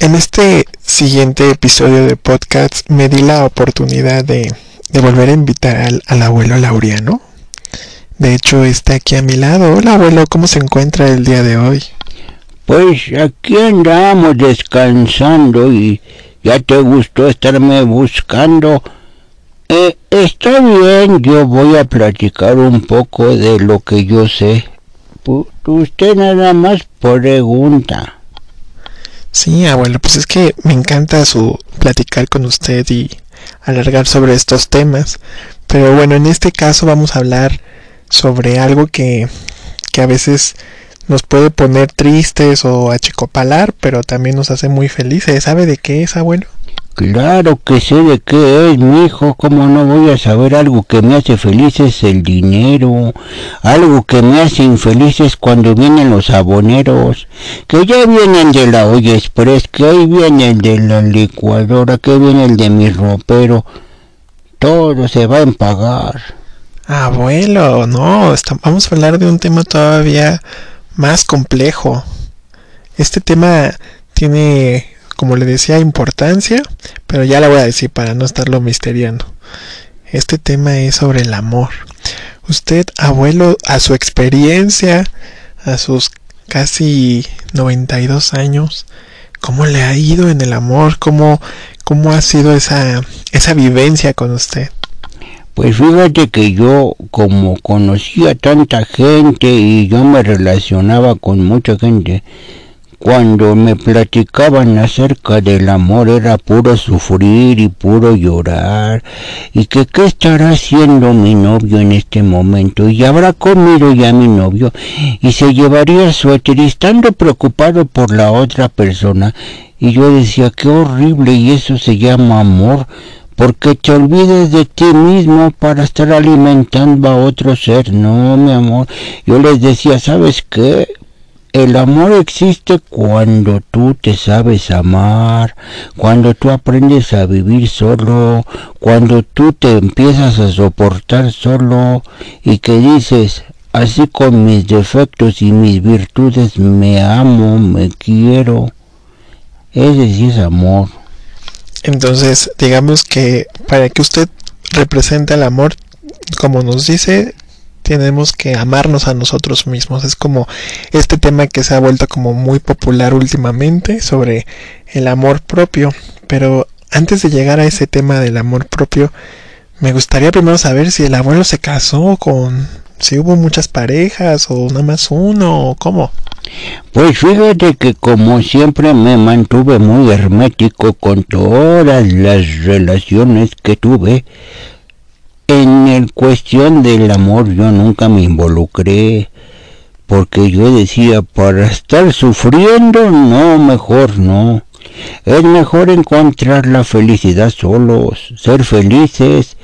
En este siguiente episodio de podcast me di la oportunidad de, volver a invitar al, al, abuelo Laureano. De hecho, está aquí a mi lado. Hola abuelo, ¿cómo se encuentra el día de hoy? Pues aquí andamos descansando y ya te gustó estarme buscando. Eh, está bien, yo voy a platicar un poco de lo que yo sé. usted nada más pregunta. Sí, abuelo, pues es que me encanta su platicar con usted y alargar sobre estos temas. Pero bueno, en este caso vamos a hablar sobre algo que, que a veces nos puede poner tristes o achicopalar, pero también nos hace muy felices. ¿Sabe de qué es, abuelo? Claro que sé de qué es, mi hijo. ¿Cómo no voy a saber algo que me hace feliz es el dinero? Algo que me hace infeliz es cuando vienen los aboneros, que ya vienen de la olla express, que ahí viene el de la licuadora, que viene el de mi ropero. Todo se va a empagar. Abuelo, no, vamos a hablar de un tema todavía más complejo. Este tema tiene, como le decía, importancia, pero ya la voy a decir para no estarlo misteriando. Este tema es sobre el amor. Usted, abuelo, a su experiencia, a sus casi 92 años, ¿cómo le ha ido en el amor? ¿Cómo, cómo ha sido esa, esa vivencia con usted? Pues fíjate que yo como conocía tanta gente y yo me relacionaba con mucha gente, cuando me platicaban acerca del amor era puro sufrir y puro llorar, y que qué estará haciendo mi novio en este momento, y habrá comido ya mi novio, y se llevaría suéter, y estando preocupado por la otra persona, y yo decía, qué horrible, y eso se llama amor, porque te olvides de ti mismo para estar alimentando a otro ser. No, mi amor. Yo les decía, ¿sabes qué? El amor existe cuando tú te sabes amar, cuando tú aprendes a vivir solo, cuando tú te empiezas a soportar solo y que dices, así con mis defectos y mis virtudes me amo, me quiero. Ese sí es amor. Entonces, digamos que para que usted represente el amor, como nos dice, tenemos que amarnos a nosotros mismos. Es como este tema que se ha vuelto como muy popular últimamente sobre el amor propio. Pero antes de llegar a ese tema del amor propio, me gustaría primero saber si el abuelo se casó con, si hubo muchas parejas o nada más uno o cómo. Pues fíjate que como siempre me mantuve muy hermético con todas las relaciones que tuve. En el cuestión del amor yo nunca me involucré porque yo decía, para estar sufriendo, no, mejor no. Es mejor encontrar la felicidad solos, ser felices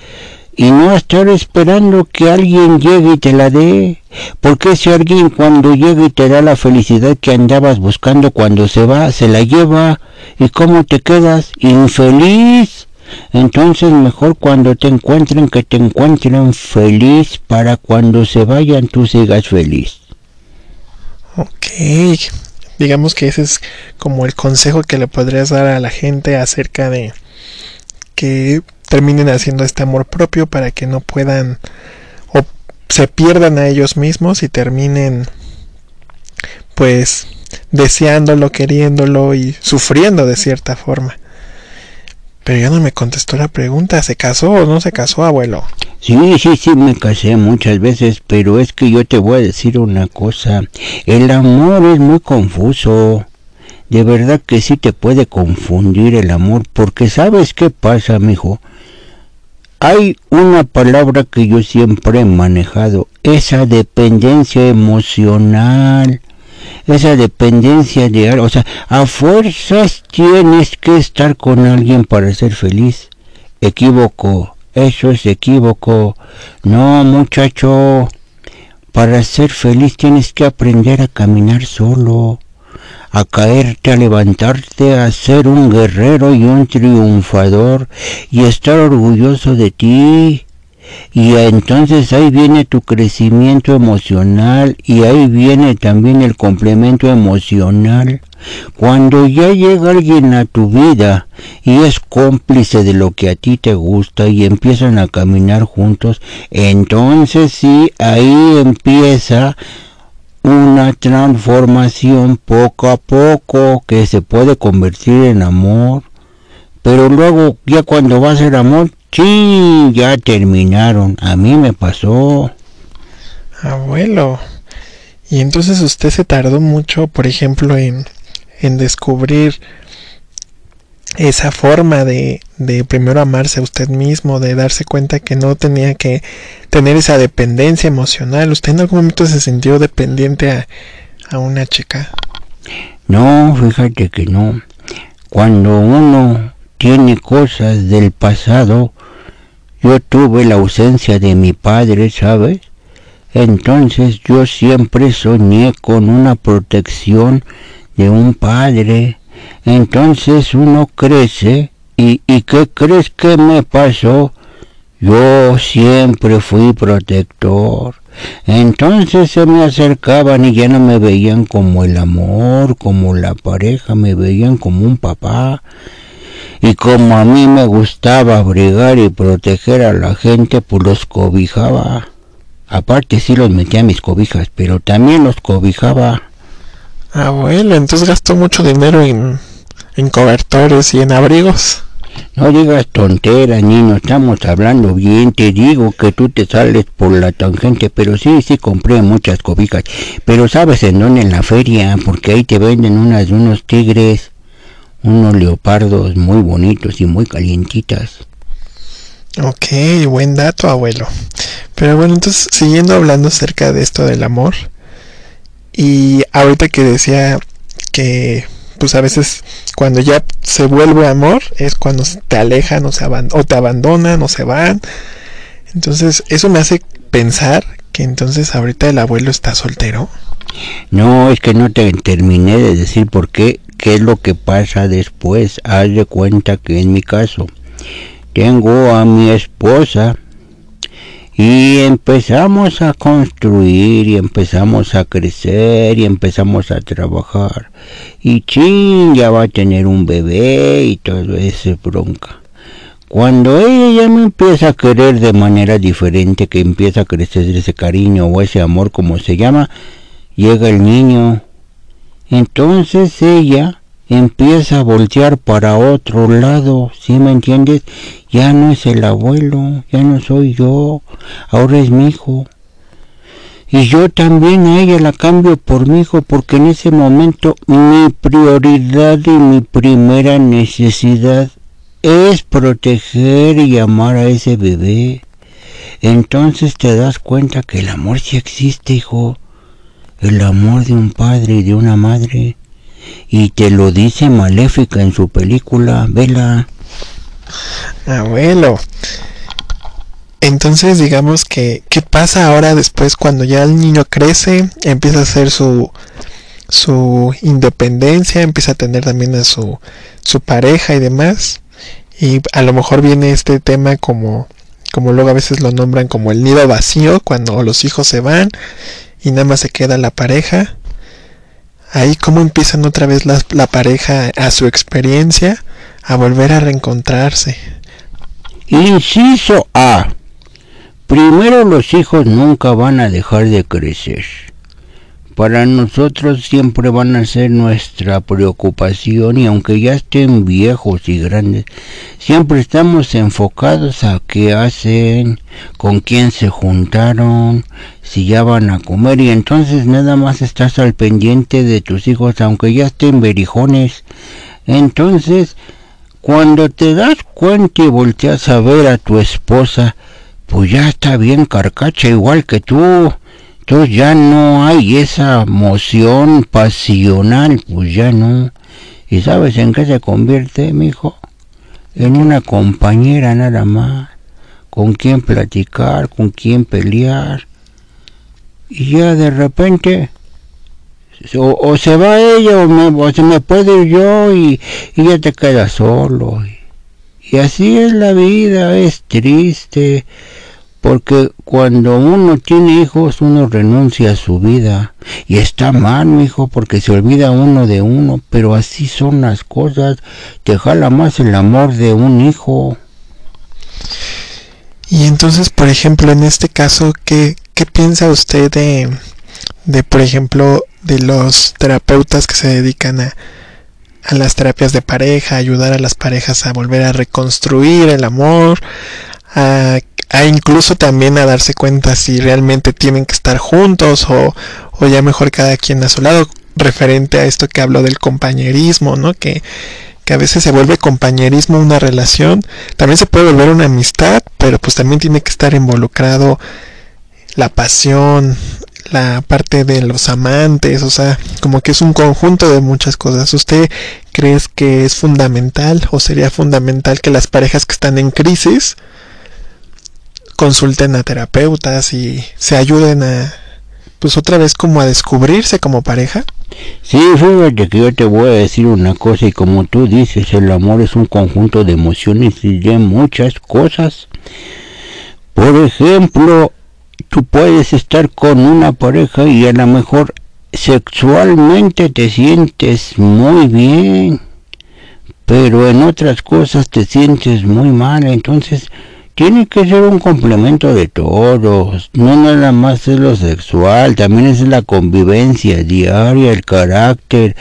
y no estar esperando que alguien llegue y te la dé. Porque si alguien cuando llega y te da la felicidad que andabas buscando cuando se va, se la lleva y cómo te quedas infeliz. Entonces mejor cuando te encuentren que te encuentren feliz para cuando se vayan tú sigas feliz. Ok, digamos que ese es como el consejo que le podrías dar a la gente acerca de que terminen haciendo este amor propio para que no puedan o se pierdan a ellos mismos y terminen pues deseándolo, queriéndolo y sufriendo de cierta forma. Pero ya no me contestó la pregunta, ¿se casó o no se casó, abuelo? Sí, sí, sí, me casé muchas veces, pero es que yo te voy a decir una cosa, el amor es muy confuso de verdad que sí te puede confundir el amor, porque sabes qué pasa, mijo. Hay una palabra que yo siempre he manejado, esa dependencia emocional, esa dependencia de o sea, a fuerzas tienes que estar con alguien para ser feliz. Equívoco, eso es equívoco. No, muchacho, para ser feliz tienes que aprender a caminar solo a caerte, a levantarte, a ser un guerrero y un triunfador y estar orgulloso de ti. Y entonces ahí viene tu crecimiento emocional y ahí viene también el complemento emocional. Cuando ya llega alguien a tu vida y es cómplice de lo que a ti te gusta y empiezan a caminar juntos, entonces sí, ahí empieza una transformación poco a poco que se puede convertir en amor. Pero luego, ya cuando va a ser amor, sí, ya terminaron. A mí me pasó. Abuelo. Y entonces usted se tardó mucho, por ejemplo, en, en descubrir esa forma de, de primero amarse a usted mismo, de darse cuenta que no tenía que tener esa dependencia emocional. ¿Usted en algún momento se sintió dependiente a, a una chica? No, fíjate que no. Cuando uno tiene cosas del pasado, yo tuve la ausencia de mi padre, ¿sabes? Entonces yo siempre soñé con una protección de un padre. Entonces uno crece y, y ¿qué crees que me pasó? Yo siempre fui protector. Entonces se me acercaban y ya no me veían como el amor, como la pareja, me veían como un papá. Y como a mí me gustaba abrigar y proteger a la gente, pues los cobijaba. Aparte sí los metía a mis cobijas, pero también los cobijaba. Abuelo, ah, entonces gastó mucho dinero en, en cobertores y en abrigos. No digas tonteras, niño, estamos hablando bien. Te digo que tú te sales por la tangente, pero sí, sí compré muchas cobijas. Pero sabes en dónde, en la feria, porque ahí te venden unas de unos tigres, unos leopardos muy bonitos y muy calientitas. Ok, buen dato, abuelo. Pero bueno, entonces, siguiendo hablando acerca de esto del amor, y ahorita que decía que, pues a veces cuando ya se vuelve amor, es cuando te alejan o, se o te abandonan o se van. Entonces, eso me hace pensar que entonces ahorita el abuelo está soltero. No, es que no te terminé de decir por qué, qué es lo que pasa después. Haz de cuenta que en mi caso, tengo a mi esposa y empezamos a construir y empezamos a crecer y empezamos a trabajar y chin ya va a tener un bebé y todo ese bronca cuando ella ya me empieza a querer de manera diferente que empieza a crecer ese cariño o ese amor como se llama llega el niño entonces ella empieza a voltear para otro lado, ¿sí me entiendes? Ya no es el abuelo, ya no soy yo, ahora es mi hijo. Y yo también a ella la cambio por mi hijo porque en ese momento mi prioridad y mi primera necesidad es proteger y amar a ese bebé. Entonces te das cuenta que el amor sí existe, hijo. El amor de un padre y de una madre y te lo dice Maléfica en su película, vela. Abuelo. Entonces digamos que, ¿qué pasa ahora después cuando ya el niño crece, empieza a hacer su, su independencia, empieza a tener también a su, su pareja y demás? Y a lo mejor viene este tema como, como luego a veces lo nombran como el nido vacío, cuando los hijos se van y nada más se queda la pareja ahí cómo empiezan otra vez la, la pareja a su experiencia a volver a reencontrarse. Inciso A. Primero los hijos nunca van a dejar de crecer para nosotros siempre van a ser nuestra preocupación y aunque ya estén viejos y grandes, siempre estamos enfocados a qué hacen, con quién se juntaron, si ya van a comer y entonces nada más estás al pendiente de tus hijos aunque ya estén berijones. Entonces, cuando te das cuenta y volteas a ver a tu esposa, pues ya está bien carcacha igual que tú entonces ya no hay esa emoción pasional, pues ya no. ¿Y sabes en qué se convierte, mi hijo? En una compañera nada más, con quien platicar, con quien pelear. Y ya de repente, o, se va ella o, me, se me puede ir yo y, ya te quedas solo. Y, y así es la vida, es triste porque cuando uno tiene hijos uno renuncia a su vida y está mal, hijo, porque se olvida uno de uno, pero así son las cosas, te jala más el amor de un hijo. Y entonces, por ejemplo, en este caso, ¿qué, qué piensa usted de, de, por ejemplo, de los terapeutas que se dedican a, a las terapias de pareja, ayudar a las parejas a volver a reconstruir el amor, a, incluso también a darse cuenta si realmente tienen que estar juntos o, o ya mejor cada quien a su lado, referente a esto que hablo del compañerismo, ¿no? Que, que a veces se vuelve compañerismo una relación, también se puede volver una amistad, pero pues también tiene que estar involucrado la pasión, la parte de los amantes, o sea, como que es un conjunto de muchas cosas. ¿Usted cree que es fundamental o sería fundamental que las parejas que están en crisis consulten a terapeutas y se ayuden a, pues otra vez como a descubrirse como pareja? Sí, fíjate que yo te voy a decir una cosa y como tú dices, el amor es un conjunto de emociones y de muchas cosas. Por ejemplo, tú puedes estar con una pareja y a lo mejor sexualmente te sientes muy bien, pero en otras cosas te sientes muy mal, entonces tiene que ser un complemento de todos, no nada más es lo sexual, también es la convivencia diaria, el carácter.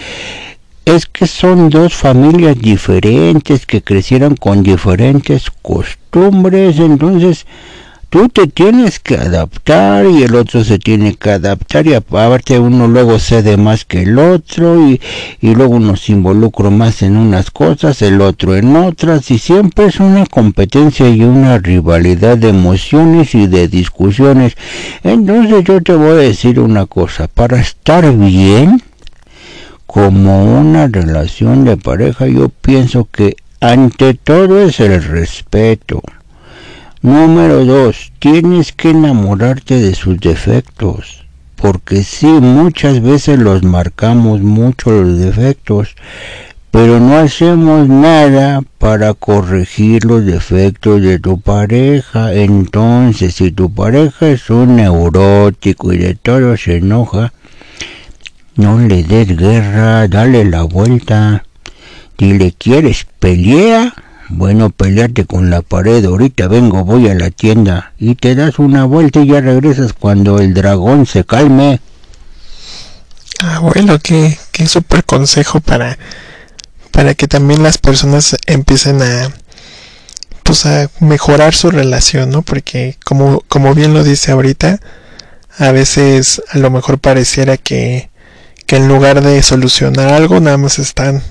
Es que son dos familias diferentes que crecieron con diferentes costumbres, entonces tú te tienes que adaptar y el otro se tiene que adaptar y aparte uno luego cede más que el otro y, y luego uno se involucra más en unas cosas, el otro en otras y siempre es una competencia y una rivalidad de emociones y de discusiones. Entonces yo te voy a decir una cosa, para estar bien como una relación de pareja yo pienso que ante todo es el respeto Número dos, tienes que enamorarte de sus defectos, porque sí, muchas veces los marcamos mucho los defectos, pero no hacemos nada para corregir los defectos de tu pareja. Entonces, si tu pareja es un neurótico y de todo se enoja, no le des guerra, dale la vuelta. le ¿quieres pelea? Bueno, pelearte con la pared, ahorita vengo, voy a la tienda y te das una vuelta y ya regresas cuando el dragón se calme. Bueno, qué, qué súper consejo para, para que también las personas empiecen a, pues a mejorar su relación, ¿no? Porque como, como bien lo dice ahorita, a veces a lo mejor pareciera que, que en lugar de solucionar algo, nada más están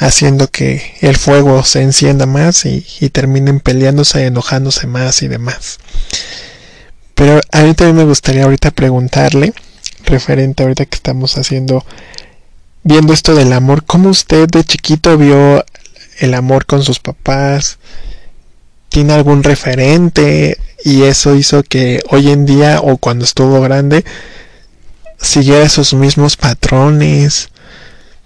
haciendo que el fuego se encienda más y, terminen peleándose, enojándose más y demás. Pero a mí también me gustaría ahorita preguntarle, referente ahorita que estamos haciendo, viendo esto del amor, ¿cómo usted de chiquito vio el amor con sus papás? ¿Tiene algún referente? Y eso hizo que hoy en día o cuando estuvo grande siguiera esos mismos patrones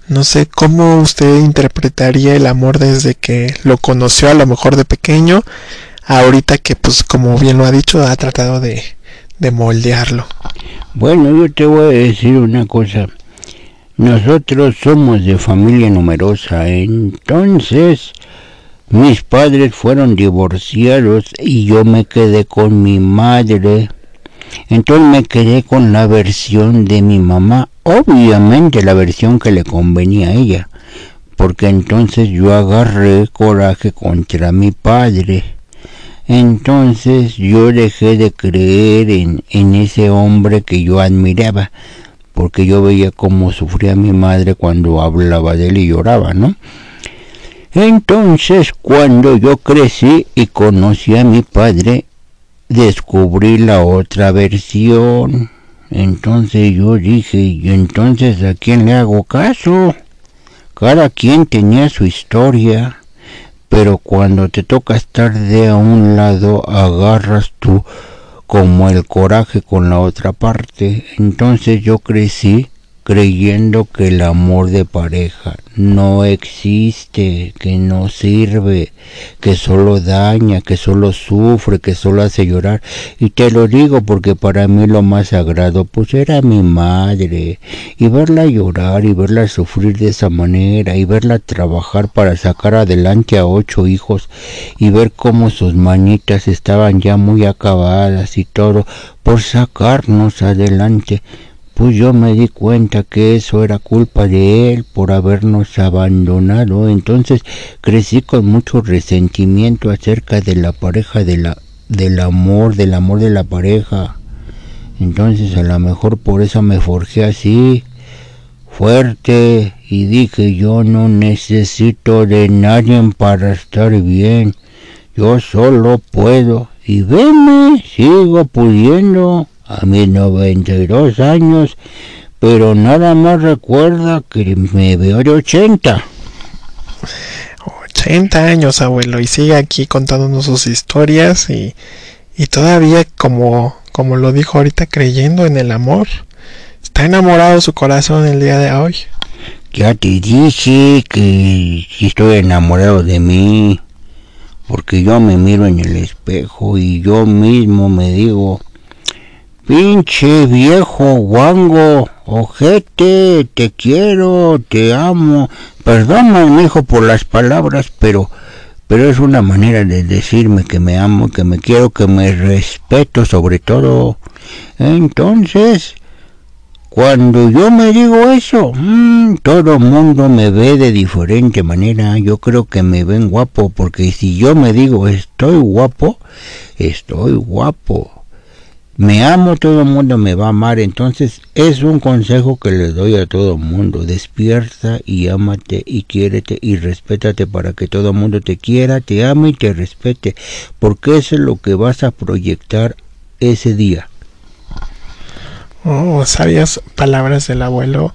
no sé cómo usted interpretaría el amor desde que lo conoció a lo mejor de pequeño, ahorita que pues como bien lo ha dicho, ha tratado de, de moldearlo. Bueno, yo te voy a decir una cosa. Nosotros somos de familia numerosa, entonces mis padres fueron divorciados y yo me quedé con mi madre. Entonces me quedé con la versión de mi mamá obviamente la versión que le convenía a ella, porque entonces yo agarré coraje contra mi padre. Entonces yo dejé de creer en, en ese hombre que yo admiraba, porque yo veía cómo sufría mi madre cuando hablaba de él y lloraba, ¿no? Entonces cuando yo crecí y conocí a mi padre, descubrí la otra versión entonces yo dije, ¿y entonces a quién le hago caso? Cada quien tenía su historia, pero cuando te toca estar de a un lado, agarras tú como el coraje con la otra parte. Entonces yo crecí creyendo que el amor de pareja no existe, que no sirve, que solo daña, que solo sufre, que solo hace llorar. Y te lo digo porque para mí lo más sagrado pues era mi madre. Y verla llorar y verla sufrir de esa manera y verla trabajar para sacar adelante a ocho hijos y ver cómo sus manitas estaban ya muy acabadas y todo por sacarnos adelante pues yo me di cuenta que eso era culpa de él por habernos abandonado. Entonces crecí con mucho resentimiento acerca de la pareja, de la, del amor, del amor de la pareja. Entonces a lo mejor por eso me forjé así, fuerte, y dije yo no necesito de nadie para estar bien. Yo solo puedo. Y veme, sigo pudiendo a mis 92 años, pero nada más recuerda que me veo de 80. 80 años, abuelo, y sigue aquí contándonos sus historias y, y todavía, como, como lo dijo ahorita, creyendo en el amor. Está enamorado su corazón el día de hoy. Ya te dije que estoy enamorado de mí, porque yo me miro en el espejo y yo mismo me digo, Pinche viejo guango, ojete, te quiero, te amo. Perdóname, hijo, por las palabras, pero, pero es una manera de decirme que me amo, que me quiero, que me respeto sobre todo. Entonces, cuando yo me digo eso, mmm, todo mundo me ve de diferente manera. Yo creo que me ven guapo, porque si yo me digo estoy guapo, estoy guapo me amo, todo el mundo me va a amar. Entonces es un consejo que le doy a todo el mundo. Despierta y ámate y quiérete y respétate para que todo el mundo te quiera, te ame y te respete. Porque eso es lo que vas a proyectar ese día. Oh, sabias palabras del abuelo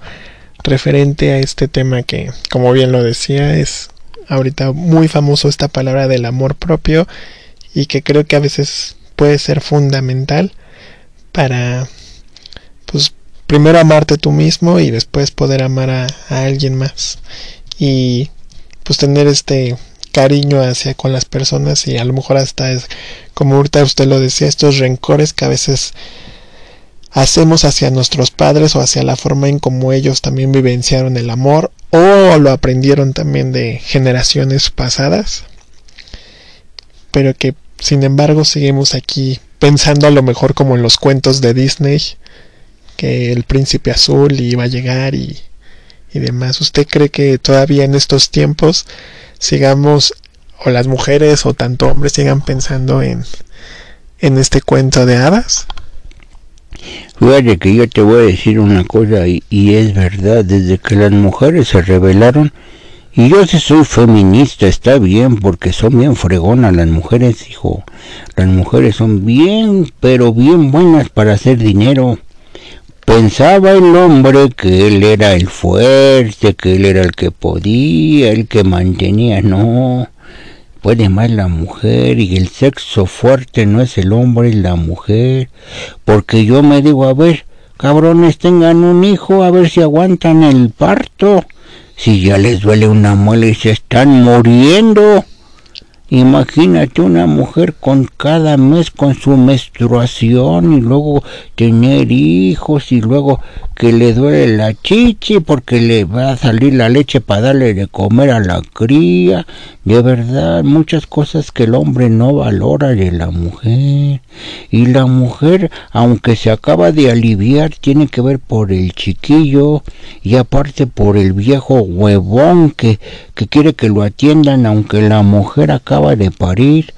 referente a este tema que, como bien lo decía, es ahorita muy famoso esta palabra del amor propio y que creo que a veces puede ser fundamental para pues primero amarte tú mismo y después poder amar a, alguien más. Y pues tener este cariño hacia con las personas y a lo mejor hasta es como ahorita usted lo decía estos rencores que a veces hacemos hacia nuestros padres o hacia la forma en como ellos también vivenciaron el amor o lo aprendieron también de generaciones pasadas pero que sin embargo seguimos aquí pensando a lo mejor como en los cuentos de Disney, que el príncipe azul iba a llegar y, y demás. ¿Usted cree que todavía en estos tiempos sigamos, o las mujeres o tanto hombres sigan pensando en, en este cuento de hadas? Fíjate que yo te voy a decir una cosa y, y es verdad, desde que las mujeres se rebelaron, y yo si soy feminista, está bien, porque son bien fregonas las mujeres, hijo. Las mujeres son bien, pero bien buenas para hacer dinero. Pensaba el hombre que él era el fuerte, que él era el que podía, el que mantenía. No, puede más la mujer y el sexo fuerte no es el hombre, es la mujer. Porque yo me digo, a ver, cabrones, tengan un hijo, a ver si aguantan el parto si ya les duele una muela y se están muriendo. Imagínate una mujer con cada mes con su menstruación y luego tener hijos y luego que le duele la chichi porque le va a salir la leche para darle de comer a la cría. De verdad, muchas cosas que el hombre no valora de la mujer. Y la mujer, aunque se acaba de aliviar, tiene que ver por el chiquillo y aparte por el viejo huevón que, que quiere que lo atiendan aunque la mujer acaba de parir.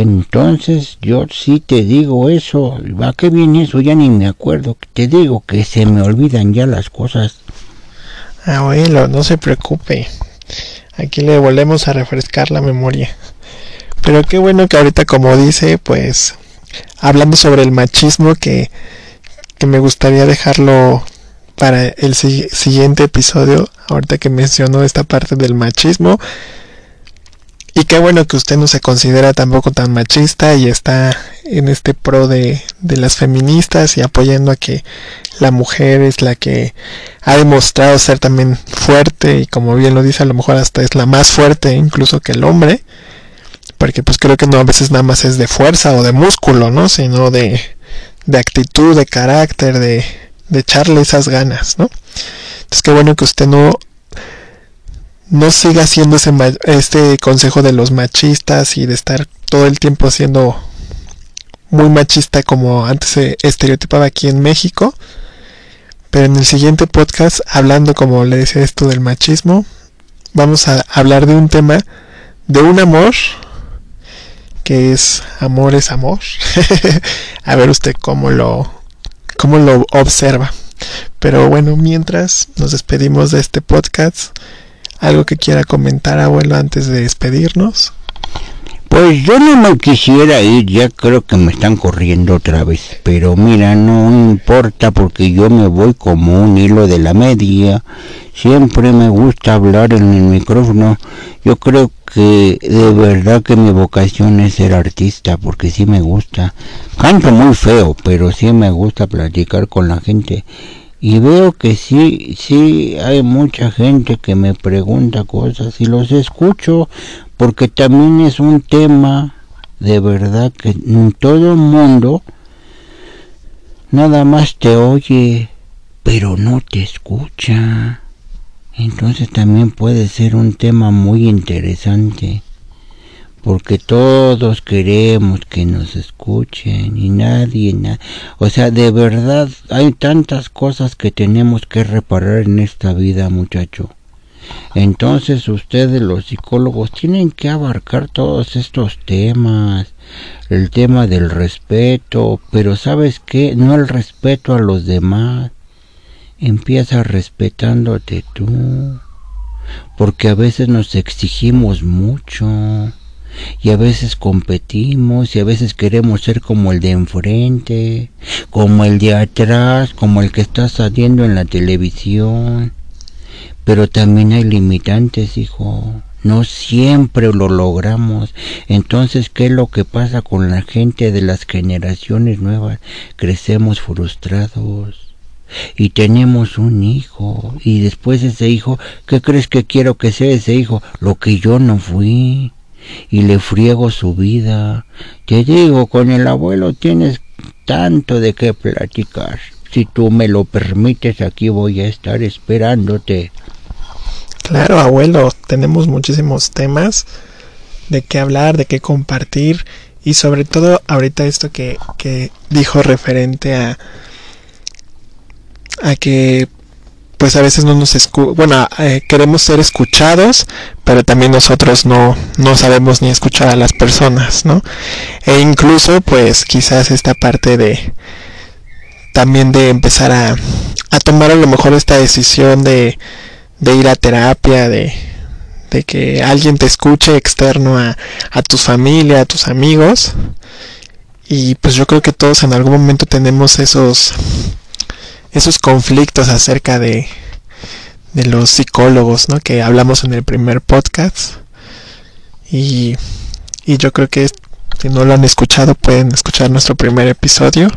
Entonces yo sí te digo eso, ¿a qué viene eso? Ya ni me acuerdo. Te digo que se me olvidan ya las cosas. Abuelo, no se preocupe. Aquí le volvemos a refrescar la memoria. Pero qué bueno que ahorita como dice, pues hablando sobre el machismo que, que me gustaría dejarlo para el siguiente episodio, ahorita que mencionó esta parte del machismo, y qué bueno que usted no se considera tampoco tan machista y está en este pro de, de las feministas y apoyando a que la mujer es la que ha demostrado ser también fuerte y como bien lo dice a lo mejor hasta es la más fuerte incluso que el hombre porque pues creo que no a veces nada más es de fuerza o de músculo no sino de, de actitud de carácter de, de echarle esas ganas no entonces qué bueno que usted no no siga siendo ese este consejo de los machistas y de estar todo el tiempo siendo muy machista como antes se estereotipaba aquí en México. Pero en el siguiente podcast, hablando como le decía esto del machismo, vamos a hablar de un tema de un amor que es amor es amor. a ver usted cómo lo cómo lo observa. Pero bueno, mientras nos despedimos de este podcast, ¿Algo que quiera comentar, abuelo, antes de despedirnos? Pues yo no me quisiera ir, ya creo que me están corriendo otra vez. Pero mira, no importa porque yo me voy como un hilo de la media. Siempre me gusta hablar en el micrófono. Yo creo que de verdad que mi vocación es ser artista porque sí me gusta. Canto muy feo, pero sí me gusta platicar con la gente y veo que sí, sí hay mucha gente que me pregunta cosas y los escucho porque también es un tema de verdad que en todo el mundo nada más te oye pero no te escucha. Entonces también puede ser un tema muy interesante porque todos queremos que nos escuchen y nadie, o sea, de verdad hay tantas cosas que tenemos que reparar en esta vida, muchacho. Entonces ustedes los psicólogos tienen que abarcar todos estos temas, el tema del respeto, pero sabes qué, no el respeto a los demás, empieza respetándote tú, porque a veces nos exigimos mucho y a veces competimos y a veces queremos ser como el de enfrente, como el de atrás, como el que está saliendo en la televisión. Pero también hay limitantes, hijo. No siempre lo logramos. Entonces, ¿qué es lo que pasa con la gente de las generaciones nuevas? Crecemos frustrados y tenemos un hijo y después ese hijo, ¿qué crees que quiero que sea ese hijo? Lo que yo no fui y le friego su vida. Te digo, con el abuelo tienes tanto de qué platicar. Si tú me lo permites, aquí voy a estar esperándote. Claro, abuelo, tenemos muchísimos temas de qué hablar, de qué compartir y sobre todo ahorita esto que, que dijo referente a, a que pues a veces no nos escu bueno, eh, queremos ser escuchados, pero también nosotros no, no sabemos ni escuchar a las personas, ¿no? E incluso, pues quizás esta parte de también de empezar a, a tomar a lo mejor esta decisión de, de ir a terapia, de, de que alguien te escuche externo a, a tu familia, a tus amigos. Y pues yo creo que todos en algún momento tenemos esos esos conflictos acerca de, de los psicólogos, ¿no? Que hablamos en el primer podcast. Y, y yo creo que si no lo han escuchado pueden escuchar nuestro primer episodio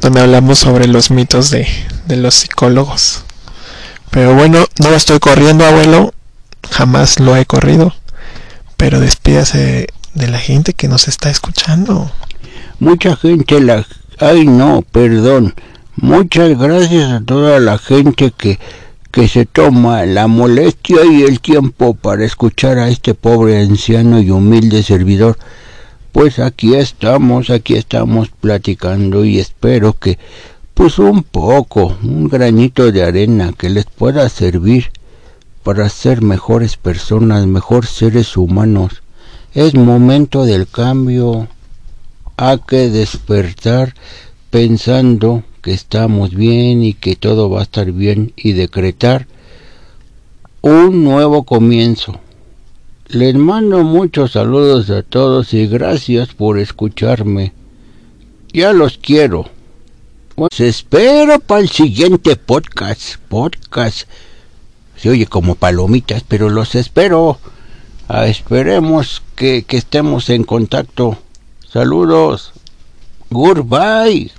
donde hablamos sobre los mitos de, de los psicólogos. Pero bueno, no lo estoy corriendo, abuelo. Jamás lo he corrido. Pero despídase de la gente que nos está escuchando. Mucha gente la... Ay, no, perdón. Muchas gracias a toda la gente que, que se toma la molestia y el tiempo para escuchar a este pobre anciano y humilde servidor. Pues aquí estamos, aquí estamos platicando y espero que pues un poco, un granito de arena que les pueda servir para ser mejores personas, mejores seres humanos. Es momento del cambio. Hay que despertar pensando que estamos bien y que todo va a estar bien y decretar un nuevo comienzo. Les mando muchos saludos a todos y gracias por escucharme. Ya los quiero. Os espero para el siguiente podcast. Podcast. Se oye como palomitas, pero los espero. Ah, esperemos que, que estemos en contacto. Saludos. Goodbye.